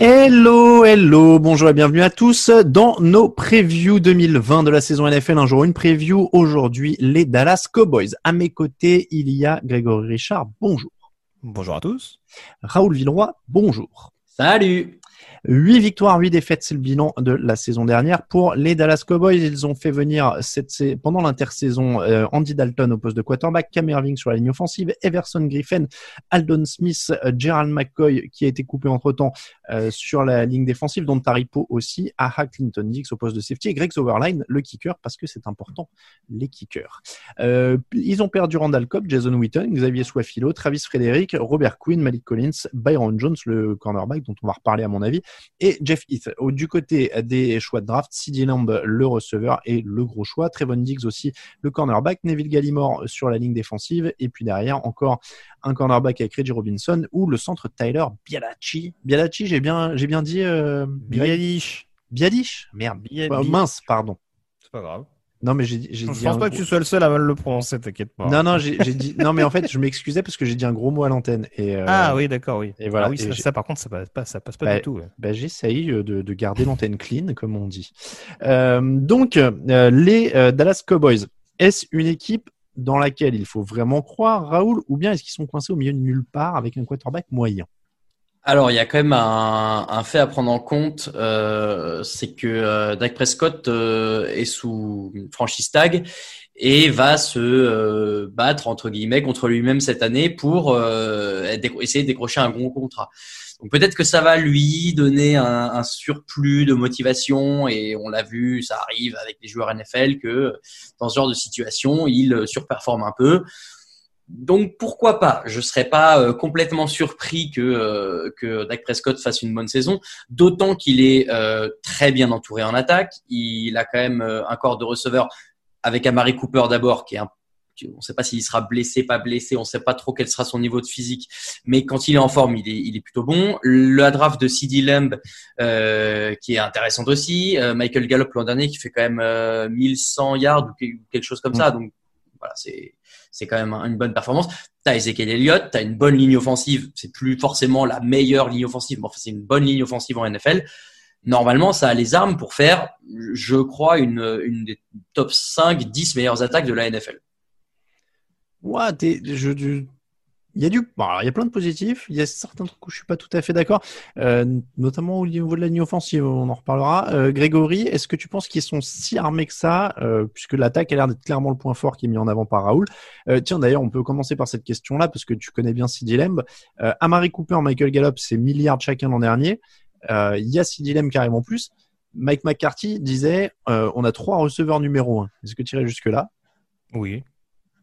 Hello, hello, bonjour et bienvenue à tous dans nos previews 2020 de la saison NFL. Un jour, une preview. Aujourd'hui, les Dallas Cowboys. À mes côtés, il y a Grégory Richard. Bonjour. Bonjour à tous. Raoul Villeroy. Bonjour. Salut 8 victoires, 8 défaites, c'est le bilan de la saison dernière pour les Dallas Cowboys. Ils ont fait venir cette, pendant l'intersaison euh, Andy Dalton au poste de quarterback, Cam Irving sur la ligne offensive, Everson Griffin, Aldon Smith, euh, Gerald McCoy qui a été coupé entre-temps euh, sur la ligne défensive, dont Taripo aussi, Aha Clinton Dix au poste de safety et Greg Overline, le kicker, parce que c'est important, les kickers. Ils ont perdu Randall Cobb, Jason Witten, Xavier Swafilo, Travis Frederick, Robert Quinn, Malik Collins, Byron Jones, le cornerback dont on va reparler à mon avis, et Jeff Heath. Du côté des choix de draft, CeeDee Lamb, le receveur et le gros choix, Trevon Diggs aussi, le cornerback, Neville Gallimore sur la ligne défensive, et puis derrière encore un cornerback avec Reggie Robinson ou le centre Tyler Bialachi. Bialachi, j'ai bien, j'ai bien dit euh. Bialish Merde. Bi- mince, pardon. C'est pas grave. Non, mais j'ai j'ai Je dit pense un pas que tu sois le seul à mal le prononcer, t'inquiète pas. Non, non, j'ai dit. Non, mais en fait, je m'excusais parce que j'ai dit un gros mot à l'antenne. Et, euh, Ah oui, d'accord, oui. et voilà, Ah oui, et ça, par contre, ça passe pas, ça passe pas Bah, du tout. ouais. bah, j'essaye euh, de, de garder l'antenne clean, comme on dit. Euh, donc, euh, les Dallas Cowboys, est-ce une équipe dans laquelle il faut vraiment croire, Raoul, ou bien est-ce qu'ils sont coincés au milieu de nulle part avec un quarterback moyen? Alors, il y a quand même un, fait à prendre en compte, euh, c'est que euh, Dak Prescott euh, est sous franchise tag et va se euh, battre entre guillemets contre lui-même cette année pour essayer de décrocher un gros contrat. Donc peut-être que ça va lui donner un, un surplus de motivation et on l'a vu, ça arrive avec les joueurs NFL que dans ce genre de situation, il surperforme un peu. Donc pourquoi pas? Je serais pas euh, complètement surpris que euh, que Dak Prescott fasse une bonne saison, d'autant qu'il est euh, très bien entouré en attaque. Il a quand même euh, un corps de receveur avec Amari Cooper d'abord, qui est un on ne sait pas s'il sera blessé, pas blessé, on ne sait pas trop quel sera son niveau de physique, mais quand il est en forme, il est, il est plutôt bon. La draft de CD Lamb, euh, qui est intéressante aussi. Euh, Michael Gallup l'an dernier, qui fait quand même euh, 1100 yards ou que- quelque chose comme ça. Donc voilà, c'est quand même une bonne performance. T'as Ezekiel Elliott, t'as une bonne ligne offensive. C'est plus forcément la meilleure ligne offensive, mais enfin c'est une bonne ligne offensive en NFL. Normalement, ça a les armes pour faire, je crois, une, une des top 5, 10 meilleures attaques de la NFL. Ouais, je- il y a du, bon, alors, il y a plein de positifs. Il y a certains trucs où je suis pas tout à fait d'accord, euh, notamment au niveau de la ligne offensive. On en reparlera. Euh, Grégory, est-ce que tu penses qu'ils sont si armés que ça, euh, puisque l'attaque a l'air d'être clairement le point fort qui est mis en avant par Raoul? Euh, tiens, d'ailleurs, on peut commencer par cette question-là parce que tu connais bien CD Lamb. Euh, Amari Cooper, Michael Gallup, c'est milliards chacun l'an dernier. Euh, Il y a qui arrive en plus. Mike McCarthy disait, on a trois receveurs numéro un. Est-ce que tu irais jusque là? Oui.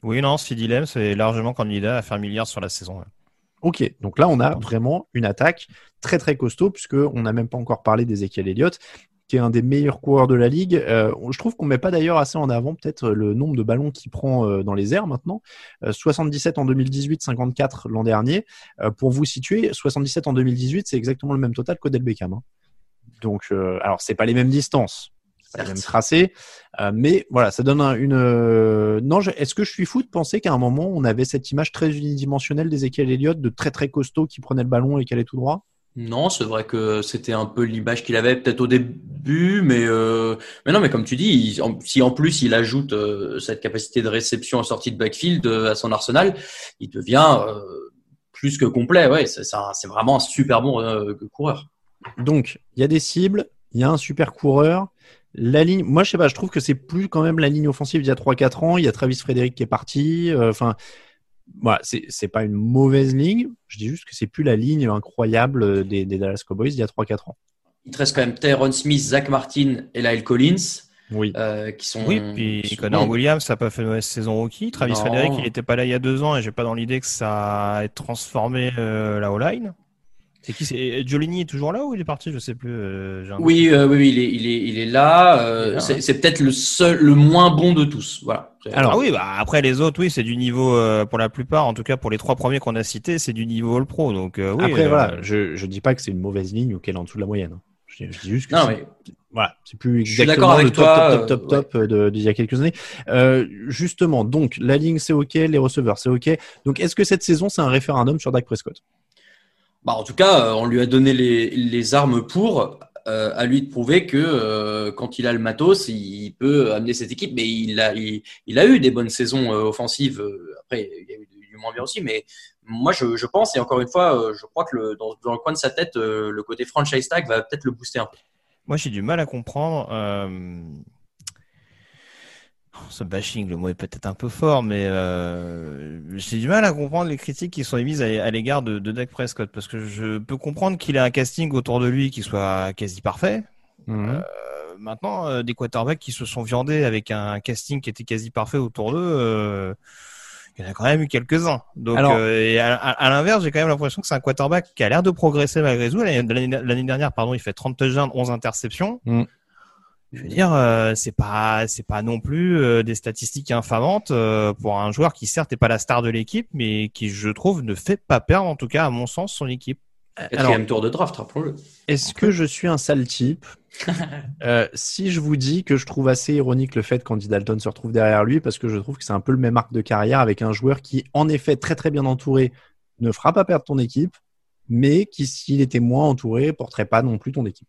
Oui, non, Sidi Lem, c'est largement candidat à faire milliard sur la saison. Ok, donc là on a vraiment une attaque très très costaud puisque on n'a même pas encore parlé d'Ezekiel Elliott qui est un des meilleurs coureurs de la ligue. Euh, je trouve qu'on met pas d'ailleurs assez en avant peut-être le nombre de ballons qu'il prend euh, dans les airs maintenant. Euh, 77 en 2018, 54 l'an dernier. Euh, pour vous situer, 77 en 2018, c'est exactement le même total qu'Odell Beckham. hein. Donc, euh, alors c'est pas les mêmes distances, pas les mêmes tracés, euh, mais voilà, ça donne un- une. euh, Non, je- est-ce que je suis fou de penser qu'à un moment on avait cette image très unidimensionnelle d'Ezekiel Elliott, de très très costaud qui prenait le ballon et qui allait tout droit? Non, c'est vrai que c'était un peu l'image qu'il avait peut-être au début, mais euh, mais non, mais comme tu dis, il- en- si en plus il ajoute euh, cette capacité de réception en sortie de backfield euh, à son arsenal, il devient plus que complet. Ouais, c'est vraiment un super bon coureur. Donc, il y a des cibles, il y a un super coureur. La ligne, moi je sais pas, je trouve que c'est plus quand même la ligne offensive d'il y a 3-4 ans. Il y a Travis Frederick qui est parti. euh, Enfin, voilà, c'est c'est pas une mauvaise ligne. Je dis juste que c'est plus la ligne incroyable des, des Dallas Cowboys d'il y a 3-4 ans. il te reste quand même Tyrone Smith, Zach Martin et Lyle Collins. Oui. Euh, qui sont. Oui, puis sont Connor bons. Williams, ça n'a pas fait une mauvaise saison rookie. Travis Non. Frederick, il n'était pas là il y a deux ans et j'ai pas dans l'idée que ça ait transformé euh, la O-line. C'est qui c'est Giolini est toujours là ou il est parti Je sais plus. euh, Oui, euh, oui, oui, il est, il est, il est là. euh, c'est ouais. peut-être le seul, le moins bon de tous. Voilà. Alors- ah oui, bah après les autres, oui, c'est du niveau euh, pour la plupart, en tout cas pour les trois premiers qu'on a cités, c'est du niveau All Pro. Donc euh, oui. Après, euh, voilà, je, je dis pas que c'est une mauvaise ligne ou qu'elle est en dessous de la moyenne. hein. Je, je dis juste que Non, c'est- mais voilà, c'est plus Je suis exactement d'accord avec le top, toi, top, top, euh, top, top de- d'il y a quelques années. Euh, justement, donc la ligne c'est ok, les receveurs c'est ok. Donc est-ce que cette saison c'est un référendum sur Dak Prescott? Bah, en tout cas, euh, on lui a donné les, armes pour. euh, à lui de prouver que euh, quand il a le matos, il peut amener cette équipe. Mais il a, eu des bonnes saisons offensives. Après, il y a eu du moins bien aussi. Mais moi, je, pense, et encore une fois, je crois que le, dans, dans le coin de sa tête, le côté franchise tag va peut-être le booster un peu. Moi, j'ai du mal à comprendre. Oh, Ce bashing, le mot est peut-être un peu fort, mais euh, j'ai du mal à comprendre les critiques qui sont émises à, à l'égard de, de Dak Prescott, parce que je peux comprendre qu'il ait un casting autour de lui qui soit quasi parfait. Euh, maintenant, euh, des quarterbacks qui se sont viandés avec un casting qui était quasi parfait autour d'eux, il y en a quand même eu quelques-uns. Donc, Alors- et à, à- à l'inverse, j'ai quand même l'impression que c'est un quarterback qui a l'air de progresser malgré tout. L'année dernière, pardon, il fait 30 touchdowns, 11 interceptions. Mm. Je veux dire, euh, c'est pas, c'est pas non plus euh, des statistiques infamantes euh, pour un joueur qui certes n'est pas la star de l'équipe, mais qui, je trouve, ne fait pas perdre, en tout cas à mon sens, son équipe. Quatrième tour de draft, rappelons-le. Est-ce que je suis un sale type? Euh, Si je vous dis que je trouve assez ironique le fait qu'Andy Dalton se retrouve derrière lui, parce que je trouve que c'est un peu le même arc de carrière avec un joueur qui, en effet, très très bien entouré, ne fera pas perdre ton équipe, mais qui, s'il était moins entouré, porterait pas non plus ton équipe.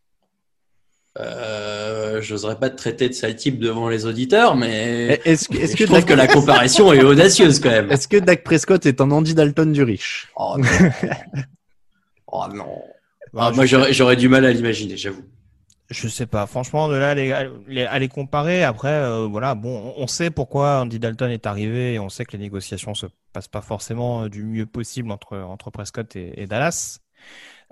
Euh, J'oserais pas te traiter de sale type devant les auditeurs, mais Est-ce que, est-ce je que, trouve Dak, que la comparaison est audacieuse quand même. est-ce que Dak Prescott est un Andy Dalton du riche? Oh non. Oh non. Bah, Ah, moi, j'aurais j'aurais du mal à l'imaginer, j'avoue. Je sais pas. Franchement, de là à les, à les- à les comparer, après, euh, voilà, bon, on sait pourquoi Andy Dalton est arrivé et on sait que les négociations se passent pas forcément euh, du mieux possible entre, entre Prescott et, et Dallas.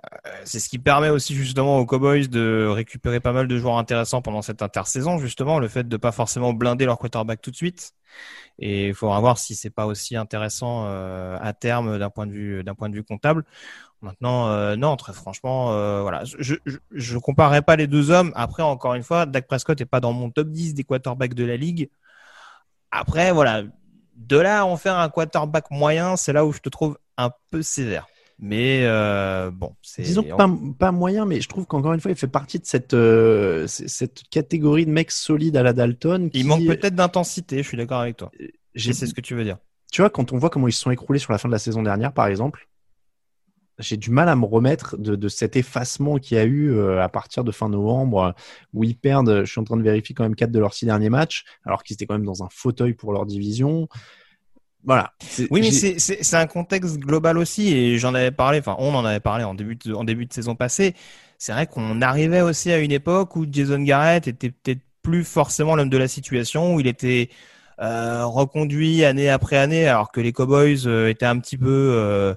Euh, C'est ce qui permet aussi justement aux Cowboys de récupérer pas mal de joueurs intéressants pendant cette intersaison, justement, le fait de pas forcément blinder leur quarterback tout de suite. Et il faudra voir si c'est pas aussi intéressant euh, à terme d'un point de vue point de vue comptable. Maintenant, euh, non, très franchement, euh, voilà, je, je, je comparerai pas les deux hommes. Après, encore une fois, Dak Prescott est pas dans mon top 10 des quarterbacks de la ligue. Après, voilà, de là à en faire un quarterback moyen, c'est là où je te trouve un peu sévère. Mais euh, bon, c'est Disons que pas, pas moyen, mais je trouve qu'encore une fois, il fait partie de cette, euh, cette catégorie de mecs solides à la Dalton. Qui, il manque peut-être d'intensité. Je suis d'accord avec toi. j'ai- Je sais ce que tu veux dire. Tu vois, quand on voit comment ils se sont écroulés sur la fin de la saison dernière, par exemple, j'ai du mal à me remettre de, de cet effacement qu'il y a eu euh, à partir de fin novembre, euh, où ils perdent, je suis en train de vérifier quand même quatre de leurs six derniers matchs, alors qu'ils étaient quand même dans un fauteuil pour leur division. Voilà. Oui, mais c'est un contexte global aussi, et j'en avais parlé, enfin, on en avait parlé en début de, en début de saison passée. C'est vrai qu'on arrivait aussi à une époque où Jason Garrett était peut-être plus forcément l'homme de la situation, où il était euh, reconduit année après année, alors que les Cowboys euh, étaient un petit peu, euh,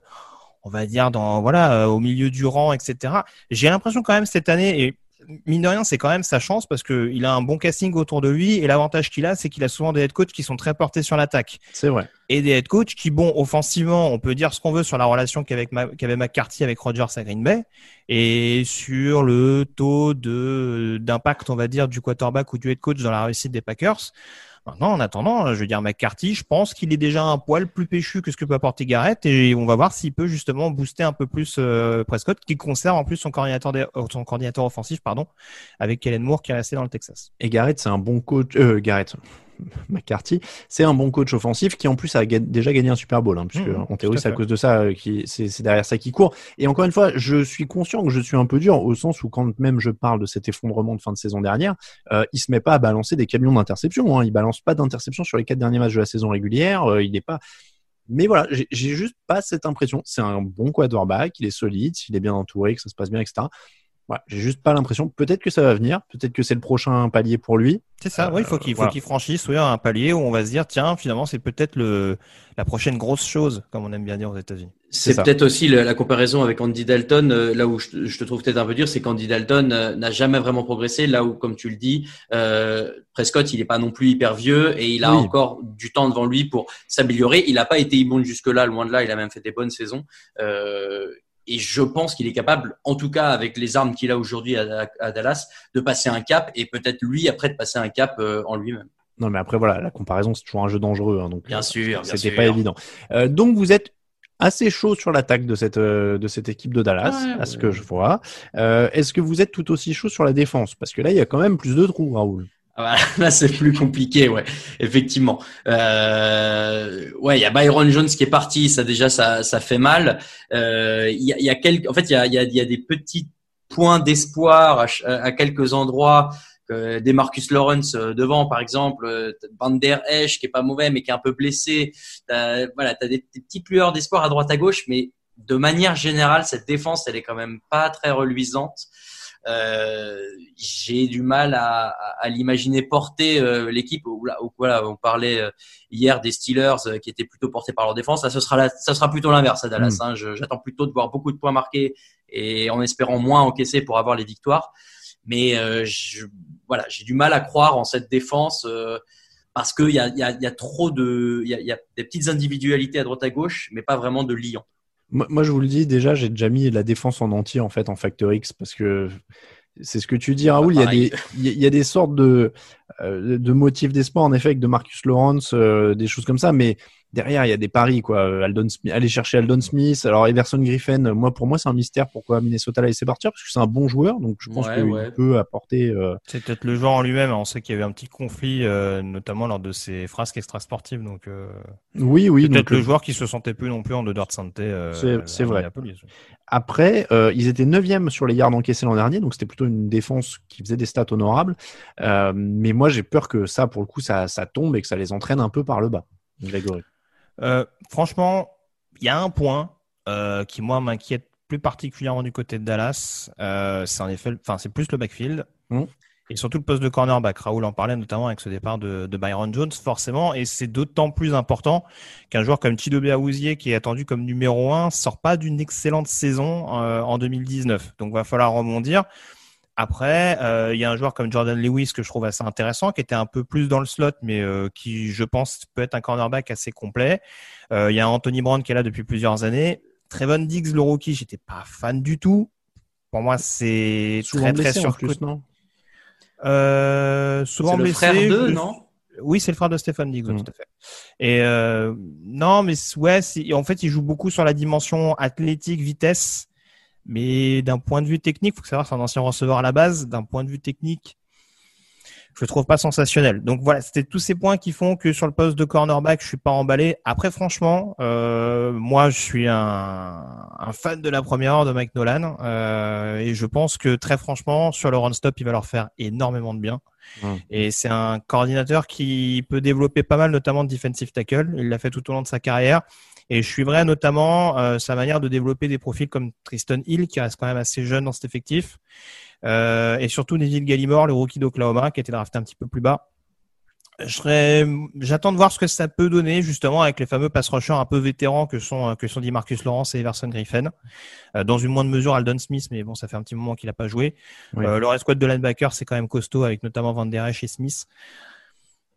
on va dire, dans voilà, euh, au milieu du rang, etc. J'ai l'impression quand même cette année, et mine de rien, c'est quand même sa chance parce que il a un bon casting autour de lui, et l'avantage qu'il a, c'est qu'il a souvent des head coachs qui sont très portés sur l'attaque C'est vrai. et des head coachs qui, bon, offensivement, on peut dire ce qu'on veut sur la relation qu'avait McCarthy avec Rodgers à Green Bay et sur le taux de d'impact, on va dire, du quarterback ou du head coach dans la réussite des Packers. Maintenant, en attendant, je veux dire, McCarthy, je pense qu'il est déjà un poil plus péchu que ce que peut apporter Garrett et on va voir s'il peut justement booster un peu plus euh, Prescott, qui conserve en plus son coordinateur, dé- euh, son coordinateur offensif, pardon, avec Kellen Moore qui est resté dans le Texas. Et Garrett, c'est un bon coach. Euh, Garrett. McCarthy, c'est un bon coach offensif qui en plus a déjà gagné un Super Bowl, hein, puisque Mmh, en théorie c'est à cause de ça euh, c'est derrière ça qui court. Et encore une fois, je suis conscient que je suis un peu dur au sens où quand même je parle de cet effondrement de fin de saison dernière, euh, il se met pas à balancer des camions d'interception. Hein, il balance pas d'interception sur les quatre derniers matchs de la saison régulière. euh, il n'est pas. Mais voilà, j'ai juste pas cette impression. C'est un bon quarterback, il est solide, s'il est bien entouré, que ça se passe bien, etc. Ouais, j'ai juste pas l'impression. Peut-être que ça va venir. Peut-être que c'est le prochain palier pour lui. C'est ça. oui, il faut qu'il faut voilà. qu'il franchisse oui, un palier où on va se dire tiens finalement c'est peut-être le la prochaine grosse chose comme on aime bien dire aux États-Unis. C'est peut-être aussi le- la comparaison avec Andy Dalton, euh, là où je, te- je te trouve peut-être un peu dur, c'est qu'Andy Dalton euh, n'a jamais vraiment progressé, là où, comme tu le dis, euh, Prescott, il n'est pas non plus hyper vieux et il a Oui. encore du temps devant lui pour s'améliorer. Il n'a pas été immonde jusque-là, loin de là, il a même fait des bonnes saisons. Et je pense qu'il est capable, en tout cas avec les armes qu'il a aujourd'hui à, Dallas, de passer un cap et peut-être lui après de passer un cap euh, en lui-même. Non, mais après, voilà, la comparaison, c'est toujours un jeu dangereux. hein, donc, Bien euh, sûr, bien C'était sûr. pas évident. Euh, donc, vous êtes assez chaud sur l'attaque de cette, de cette équipe de Dallas, Ouais, à ce ouais. que je vois. Euh, Est-ce que vous êtes tout aussi chaud sur la défense? Parce que là, il y a quand même plus de trous, Raoul. Là, c'est plus compliqué, ouais, effectivement. Euh, ouais, il y a Byron Jones qui est parti, ça déjà, ça, ça fait mal. Euh, Il y, a, y a quelques, en fait, il y a, y a, y a des petits points d'espoir à, à quelques endroits. Euh, des Marcus Lawrence euh, devant, par exemple, euh, Van Der Esch qui est pas mauvais mais qui est un peu blessé. T'as, voilà, t'as des, des petites lueurs d'espoir à droite à gauche, mais de manière générale, cette défense, elle est quand même pas très reluisante. Euh, j'ai du mal à, à, à l'imaginer porter euh, l'équipe. où, Voilà, on parlait euh, hier des Steelers euh, qui étaient plutôt portés par leur défense. Là, ce sera, la, ça sera plutôt l'inverse à Dallas. hein. Je- J'attends plutôt de voir beaucoup de points marqués et en espérant moins encaisser pour avoir les victoires. Mais euh, je, voilà, j'ai du mal à croire en cette défense euh, parce qu'il y a, y, a, y a trop de, il y a, y a des petites individualités à droite à gauche, mais pas vraiment de liant. Moi, moi, je vous le dis, déjà, j'ai déjà mis la défense en entier, en fait, en Factor X, parce que c'est ce que tu dis, Raoul. Il y a des, il y a- il y a des sortes de, euh, de motifs d'espoir, en effet, avec de Marcus Lawrence, euh, des choses comme ça, mais derrière, il y a des paris, quoi. Aldon Smith, aller chercher Aldon Smith. Alors, Everson Griffin, moi, pour moi, c'est un mystère pourquoi Minnesota l'a laissé partir, parce que c'est un bon joueur, donc je pense Ouais, qu'il ouais. peut apporter, euh, C'est peut-être le joueur en lui-même. On sait qu'il y avait un petit conflit, euh, notamment lors de ses frasques extrasportives. Donc, euh, oui, oui. c'est peut-être le euh, joueur qui se sentait plus non plus en dehors de santé. euh, C'est- vrai. Après, euh, ils étaient neuvième sur les yards encaissés l'an dernier, donc c'était plutôt une défense qui faisait des stats honorables. Euh, mais moi, j'ai peur que ça, pour le coup, ça, ça tombe et que ça les entraîne un peu par le bas. Grégory. Euh, franchement, il y a un point euh, qui moi m'inquiète plus particulièrement du côté de Dallas. Euh, c'est en effet, enfin c'est plus le backfield Mhm. et surtout le poste de cornerback. Raoul en parlait notamment avec ce départ de, de Byron Jones, forcément, et c'est d'autant plus important qu'un joueur comme Chidobe Awuzie, qui est attendu comme numéro un, sort pas d'une excellente saison en 2019. Donc va falloir rebondir. Après, euh, il y a un joueur comme Jordan Lewis que je trouve assez intéressant, qui était un peu plus dans le slot, mais euh, qui, je pense, peut être un cornerback assez complet. Euh, Il y a Anthony Brown qui est là depuis plusieurs années. Trevon Diggs, le rookie, j'étais pas fan du tout. Pour moi, c'est Souvent très très blessé en surcoté. plus, non? Euh, souvent C'est le blessé. frère je- non? Oui, c'est le frère de Stéphane Diggs, oui, Mm. tout à fait. Et euh, non, mais ouais, en fait, il joue beaucoup sur la dimension athlétique, vitesse. Mais d'un point de vue technique, faut savoir, c'est un ancien receveur à la base. D'un point de vue technique, je le trouve pas sensationnel. Donc voilà, c'était tous ces points qui font que sur le poste de cornerback, je suis pas emballé. Après, franchement, euh, moi, je suis un, un fan de la première heure de Mike Nolan, euh, et je pense que très franchement, sur le run stop, il va leur faire énormément de bien. Et c'est un coordinateur qui peut développer pas mal, notamment de defensive tackle. Il l'a fait tout au long de sa carrière. Et je suivrai notamment euh, sa manière de développer des profils comme Tristan Hill, qui reste quand même assez jeune dans cet effectif. Euh, et surtout Neville Gallimore, le rookie d'Oklahoma, qui a été drafté un petit peu plus bas. J'attends de voir ce que ça peut donner justement avec les fameux pass rushers un peu vétérans que sont que sont dit Marcus Lawrence et Everson Griffin. Euh, dans une moindre mesure Aldon Smith, mais bon, ça fait un petit moment qu'il n'a pas joué. Oui. Euh, le reste squad de linebacker, c'est quand même costaud avec notamment Van Der Esch et Smith.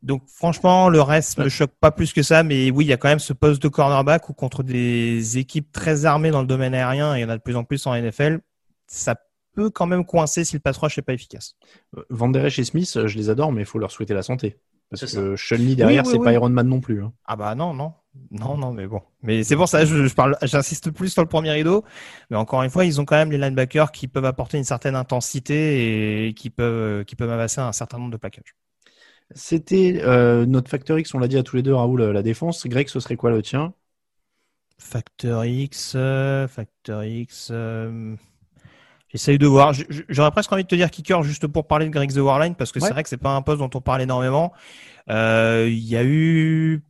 Donc franchement, le reste me choque pas plus que ça, mais oui, il y a quand même ce poste de cornerback où contre des équipes très armées dans le domaine aérien, et il y en a de plus en plus en NFL, ça peut quand même coincer si le pass rush n'est pas efficace. Euh, Van Der Esch et Smith, euh, je les adore, mais il faut leur souhaiter la santé. Parce que Shelny derrière, Oui, oui, c'est oui. pas Iron Man non plus. hein. Ah bah non, non. Non, non, mais bon. Mais c'est pour ça, je, je parle, j'insiste plus sur le premier rideau. Mais encore une fois, ils ont quand même les linebackers qui peuvent apporter une certaine intensité et qui peuvent, qui peuvent amasser un certain nombre de plaquages. C'était euh, notre Factor X, on l'a dit à tous les deux, Raoul, euh, la défense. Greg, ce serait quoi le tien? Factor X, euh, Factor X. euh, J'essaye de voir. J'aurais presque envie de te dire kicker juste pour parler de Greg The Warline parce que Ouais. c'est vrai que c'est pas un poste dont on parle énormément. Euh, Il y a eu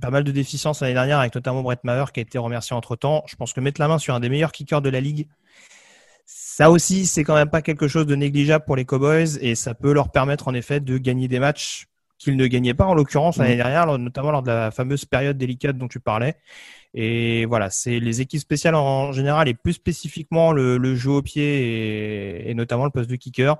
pas mal de déficiences l'année dernière avec notamment Brett Maher qui a été remercié entre temps. Je pense que mettre la main sur un des meilleurs kickers de la ligue, Ça aussi, c'est quand même pas quelque chose de négligeable pour les Cowboys et ça peut leur permettre en effet de gagner des matchs qu'ils ne gagnaient pas en l'occurrence l'année dernière, notamment lors de la fameuse période délicate dont tu parlais. Et voilà, c'est les équipes spéciales en général et plus spécifiquement le, jeu au pied et, notamment le poste de kicker.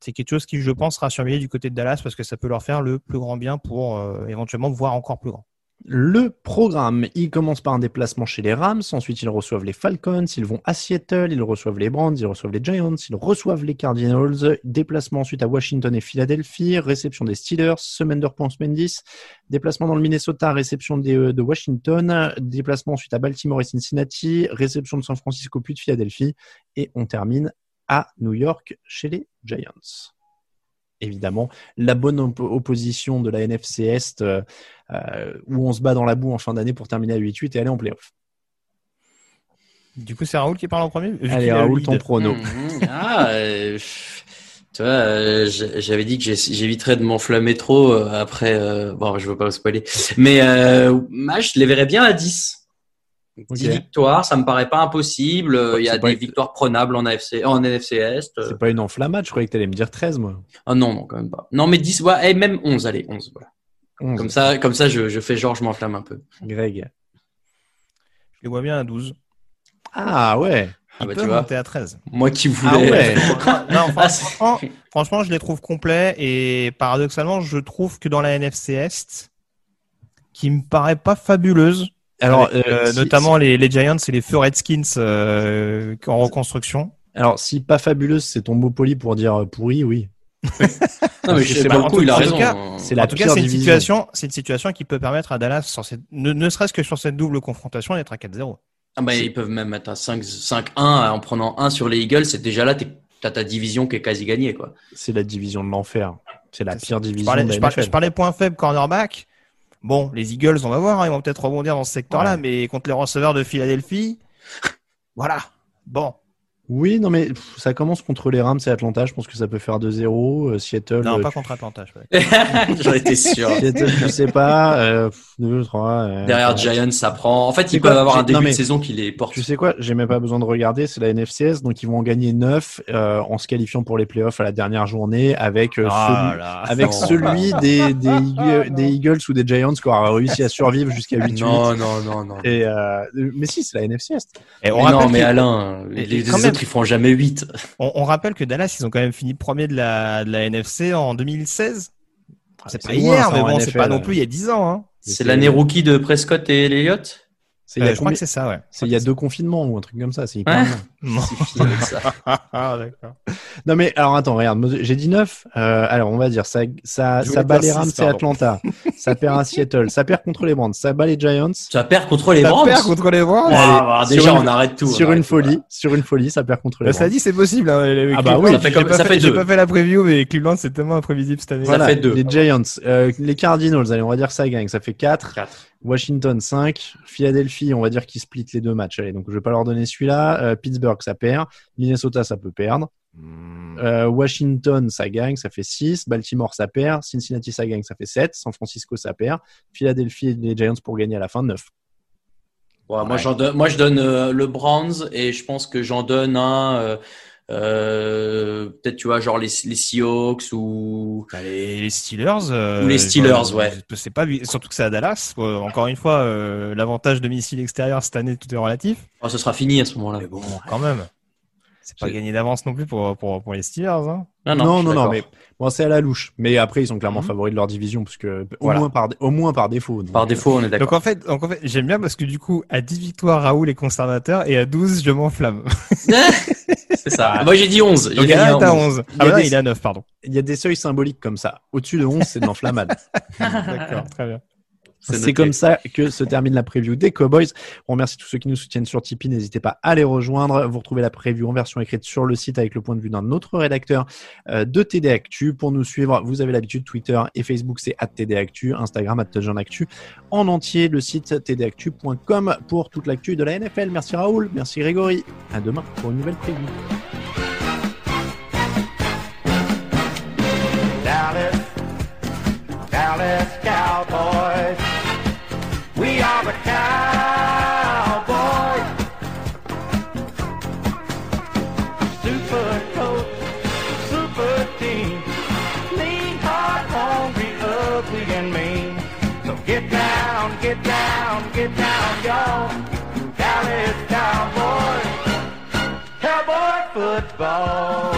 C'est quelque chose qui, je pense, sera surveillé du côté de Dallas parce que ça peut leur faire le plus grand bien pour euh, éventuellement voir encore plus grand. Le programme, il commence par un déplacement chez les Rams, ensuite ils reçoivent les Falcons, ils vont à Seattle, ils reçoivent les Browns, ils reçoivent les Giants, ils reçoivent les Cardinals, déplacement ensuite à Washington et Philadelphie, réception des Steelers, semaine de repos Mendis, déplacement dans le Minnesota, réception euh, de Washington, déplacement ensuite à Baltimore et Cincinnati, réception de San Francisco puis de Philadelphie, et on termine à New York chez les Giants évidemment, la bonne opposition de la NFC Est, euh, euh, où on se bat dans la boue en fin d'année pour terminer à 8-8 et aller en playoff. Du coup, c'est Raoul qui parle en premier Allez, Raoul, ton prono. Mmh, mmh. ah, euh, tu vois, j'avais dit que j'éviterais de m'enflammer trop après. bon, je veux pas spoiler. Mais match, je les verrais bien à 10. 10 victoires, ça me paraît pas impossible. Il y a des victoires prenables en, AFC, en NFC Est. C'est pas une enflammade, je croyais que tu allais me dire 13, moi. Ah non, non, quand même pas. Non, mais 10, ouais, et même 11, allez, 11, voilà. Comme ça, comme ça je, je fais genre, je m'enflamme un peu. Greg. Je les vois bien à 12. Ah ouais. Ah bah, tu vois. à 13. Moi qui voulais. Ah ouais. non, franchement, franchement, je les trouve complets et paradoxalement, je trouve que dans la NFC Est, qui me paraît pas fabuleuse, alors, euh, euh, notamment Les, les, Giants et les feux Redskins euh, en reconstruction. Alors, si pas fabuleuse, c'est ton mot poli pour dire pourri, oui. non, mais je sais pas il a raison. C'est la en tout cas, c'est une situation, c'est une situation qui peut permettre à Dallas, sur cette, ne, serait-ce que sur cette double confrontation, d'être à 4-0. Ah bah, ils peuvent même être à 5-1 en prenant 1 sur les Eagles. C'est déjà là, t'as ta division qui est quasi gagnée, quoi. C'est la division de l'enfer. C'est la pire division. Je parlais, je parlais, points faibles cornerback. Bon, les Eagles, on va voir, hein, ils vont peut-être rebondir dans ce secteur-là, mais contre les receveurs de Philadelphie, voilà. Bon, oui, non, mais ça commence contre les Rams et Atlanta. Je pense que ça peut faire 2-0. Euh, Seattle. Non, euh, pas contre Atlanta. J'en étais sûr. Seattle, je sais pas. 2, 3. Derrière Giants, ça prend. En fait, ils peuvent avoir un début de saison qui les porte. Tu sais quoi J'ai même pas besoin de regarder. C'est la NFCS, donc ils vont en gagner 9 euh, en se qualifiant pour les playoffs à la dernière journée avec euh, ah celui, avec celui des, des, des, Eagles ou des Giants qui aura réussi à survivre jusqu'à 8-8. Non, non, non, non. Et mais si, c'est la NFCS. Et on non, mais Alain, les, les autres, ils font jamais 8. On, rappelle que Dallas, ils ont quand même fini premier de la, de la NFC en 2016. Ah, c'est pas hier, mais bon, c'est pas non plus il y a 10 ans. Hein. C'est l'année rookie de Prescott et Elliott euh, je crois que c'est ça, ouais. il y a deux confinements ou un truc comme ça. C'est hyper non. ça. ah, non, mais alors attends, regarde, j'ai dit 9. Euh, alors, on va dire, ça, ça, ça bat les Rams et Atlanta. ça perd à Seattle. Ça perd contre les Browns. Ça bat les Giants. Ça perd contre les Browns. Ça perd contre les Browns. Ah, déjà, on arrête tout. Sur une folie. Sur une folie, ça perd contre les Browns. Ça dit, c'est possible. Hein, ah, bah oui. Ça fait, comme, ça fait, J'ai pas fait la preview, mais Cleveland, c'est tellement imprévisible cette année. ça fait deux. Les Giants, euh, les Cardinals, allez, on va dire ça gagne. Ça fait 4. 4. Washington 5, Philadelphie, on va dire qu'ils split les deux matchs. Allez, donc je vais pas leur donner celui-là. Euh, Pittsburgh, ça perd. Minnesota, ça peut perdre. Hmm. Euh, Washington, ça gagne, ça fait 6. Baltimore, ça perd. Cincinnati, ça gagne, ça fait 7. San Francisco, ça perd. Philadelphie et les Giants pour gagner à la fin, 9. moi, moi, je donne euh, le Browns et je pense que j'en donne un euh, peut-être tu vois genre les, les Seahawks ou bah, les, Steelers euh, ou les Steelers ouais c'est pas surtout que c'est à Dallas encore une fois euh, l'avantage de missile extérieur cette année tout est relatif oh, ce sera fini à ce moment-là mais bon quand même c'est pas gagné d'avance non plus pour, pour, pour les Steelers hein. non non non, non, mais bon c'est à la louche mais après ils sont clairement mhm. favoris de leur division parce que au moins par au moins par défaut par défaut on est d'accord donc en fait donc en fait j'aime bien parce que du coup à 10 victoires Raoul est conservateur et à 12 je m'enflamme C'est ça. Moi, j'ai dit 11. Donc, il est à 11. Ah, il, il est à 9, pardon. Il y a des seuils symboliques comme ça. Au-dessus de 11, c'est de l'enflammade. D'accord, très bien. C'est comme ça que se termine la preview des Cowboys. On remercie tous ceux qui nous soutiennent sur Tipeee. N'hésitez pas à les rejoindre. Vous retrouvez la preview en version écrite sur le site avec le point de vue d'un autre rédacteur euh, de TD Actu. Pour nous suivre, vous avez l'habitude Twitter et Facebook, c'est TD Actu, Instagram Actu. En entier, le site tdactu.com pour toute l'actu de la NFL. Merci Raoul, merci Grégory. À demain pour une nouvelle preview. of a cowboy. Super coat, super team, clean, hard, hungry, ugly, and mean. So get down, get down, get down, y'all. Dallas Cowboys, cowboy football.